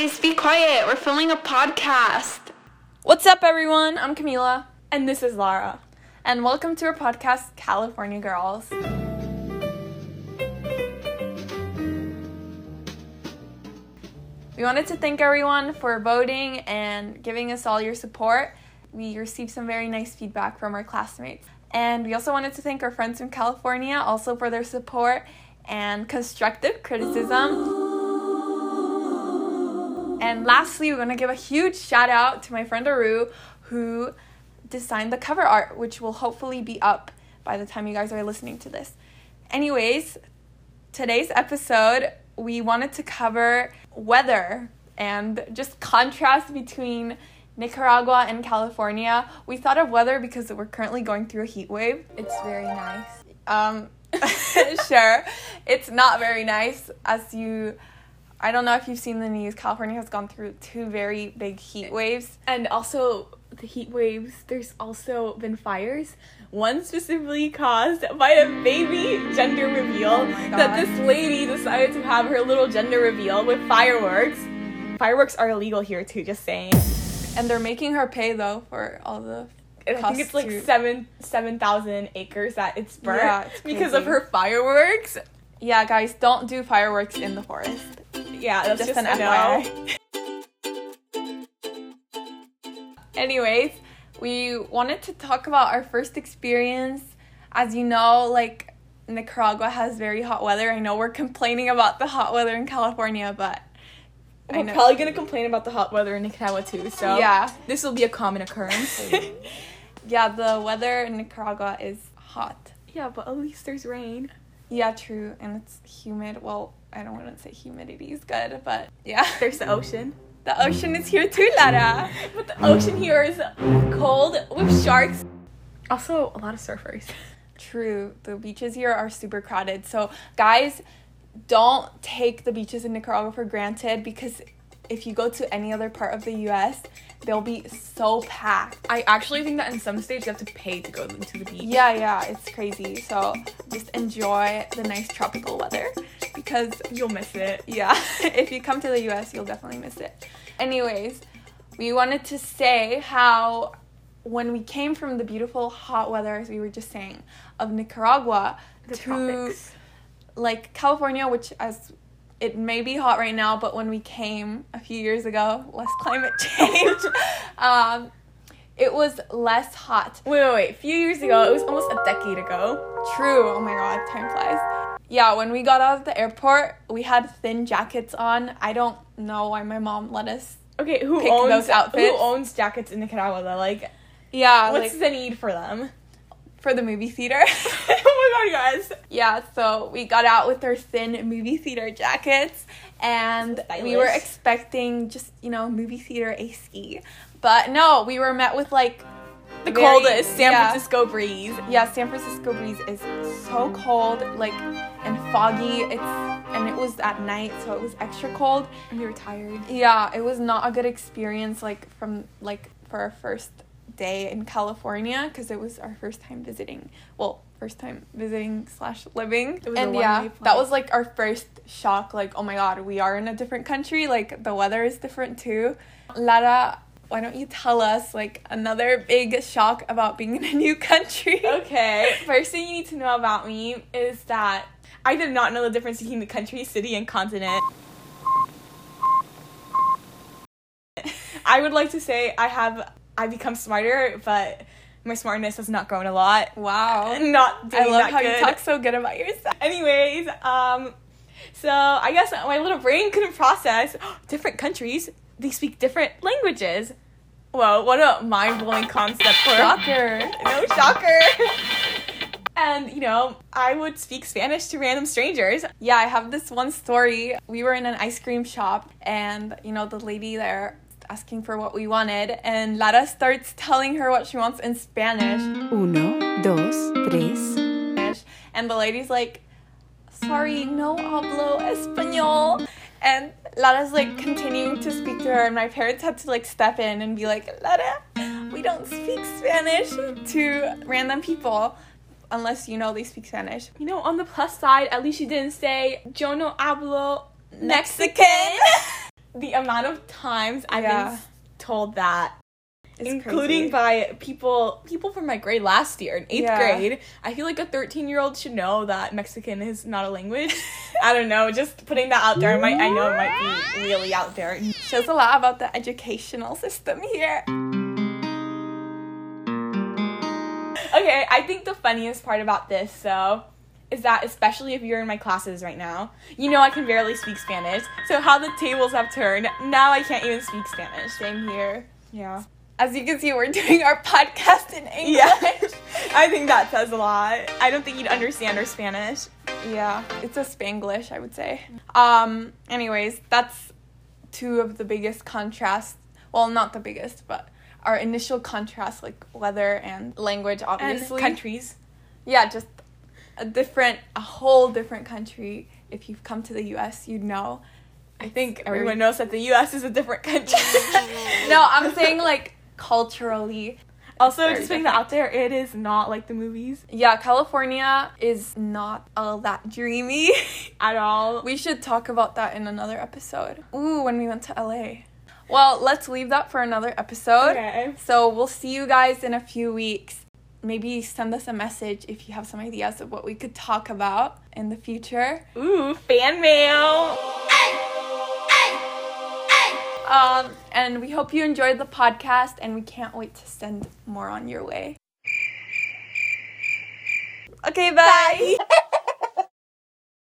guys, be quiet. We're filming a podcast. What's up, everyone? I'm Camila, And this is Lara. and welcome to our podcast, California Girls. We wanted to thank everyone for voting and giving us all your support. We received some very nice feedback from our classmates. And we also wanted to thank our friends from California also for their support and constructive criticism. And lastly, we're going to give a huge shout out to my friend Aru, who designed the cover art, which will hopefully be up by the time you guys are listening to this. Anyways, today's episode, we wanted to cover weather and just contrast between Nicaragua and California. We thought of weather because we're currently going through a heat wave. It's very nice. Um, sure, it's not very nice as you. I don't know if you've seen the news. California has gone through two very big heat waves. And also, the heat waves, there's also been fires. One specifically caused by a baby gender reveal oh that this lady decided to have her little gender reveal with fireworks. Fireworks are illegal here too, just saying. And they're making her pay though for all the. I think it's like seven seven thousand acres that it's burnt Yeah, it's because of her fireworks. Yeah, guys, don't do fireworks in the forest. Yeah, that's Just just, an no. Anyways, we wanted to talk about our first experience. As you know, like Nicaragua has very hot weather. I know we're complaining about the hot weather in California, but I We're know. probably gonna complain about the hot weather in Nicaragua too. So Yeah. this will be a common occurrence. yeah, the weather in Nicaragua is hot. yeah, but at least there's rain. Yeah, true, and it's humid. Well, I don't want to say humidity is good, but yeah. There's the ocean. The ocean is here too, Lara. But the ocean here is cold with sharks. Also, a lot of surfers. True. The beaches here are super crowded. So, guys, don't take the beaches in Nicaragua for granted because if you go to any other part of the US, they'll be so packed. I actually think that in some states you have to pay to go to the beach. Yeah, yeah, it's crazy. So, just enjoy the nice tropical weather because You'll miss it. yeah, if you come to the US, you'll definitely miss it. Anyways, we wanted to say how when we came from the beautiful hot weather, as we were just saying, of Nicaragua The to tropics. like California, which as it may be hot right now, but when we came a few years ago, less climate change, um, it was less hot. Wait, wait, wait. A few years ago, it was almost a decade ago. True. Oh my god, time flies. Yeah, when we got out of the airport, we had thin jackets on. I don't know why my mom let us. Okay, who Pick owns those outfits. Who owns jackets in Nicaragua though? Like, Yeah, what's like the need for them? for the movie theater. guys! yeah, so we got out with our thin movie theater jackets and So we were expecting just, you know, movie theater AC. But no, we were met with like The very- coldest San yeah. Francisco breeze. Yeah, San Francisco breeze is so cold, like and foggy. It's and it was at night, so it was extra cold. And we were tired. Yeah, it was not a good experience like from like for our first day in California because it was our first time visiting. Well, first time visiting slash living. It was and yeah, that was like our first shock. Like, oh my god, we are in a different country. Like the weather is different too. Lara, why don't you tell us like another big shock about being in a new country? Okay, first thing you need to know about me is that I did not know the difference between the country, city, and continent. I would like to say I have I become smarter, but my smartness has not grown a lot. Wow. Not doing I love how good. you talk so good about yourself. Anyways, um, so I guess my little brain couldn't process different countries. They speak different languages. Whoa, what a mind blowing concept for Shocker. no shocker. And you know, I would speak Spanish to random strangers. Yeah, I have this one story. We were in an ice cream shop, and you know, the lady there asking for what we wanted, and Lara starts telling her what she wants in Spanish. Uno, dos, tres. And the lady's like, Sorry, no hablo español. And Lara's like continuing to speak to her, and my parents had to like step in and be like, Lara, we don't speak Spanish to random people unless you know they speak Spanish. You know, on the plus side, at least she didn't say "Yo no hablo Mexican. the amount of times I've Yeah. been told that, It's including crazy. by people people from my grade last year in eighth Yeah. grade. I feel like a 13 year old should know that Mexican is not a language. I don't know. Just putting that out there, might I know it might be really out there. shows a lot about the educational system here. Okay, I think the funniest part about this, so, is that especially if you're in my classes right now, you know I can barely speak Spanish. So how the tables have turned, now I can't even speak Spanish. Same here. Yeah. As you can see, we're doing our podcast in English. Yeah. I think that says a lot. I don't think you'd understand our Spanish. Yeah, it's a Spanglish, I would say. Um, anyways, that's two of the biggest contrasts. Well, not the biggest, but our initial contrast, like weather and language, obviously. And obviously. countries. Yeah, just a different, a whole different country. If you've come to the U.S., you'd know. I think very- everyone knows that the US is a different country. No, I'm saying like culturally. also, just putting that out there, it is not like the movies Yeah, California is not all that dreamy. at all. We should talk about that in another episode. Ooh, when we went to LA. Well, let's leave that for another episode. Okay. So we'll see you guys in a few weeks. Maybe send us a message if you have some ideas of what we could talk about in the future. Ooh, fan mail. Um, and we hope you enjoyed the podcast, and we can't wait to send more on your way. Okay, bye. Bye.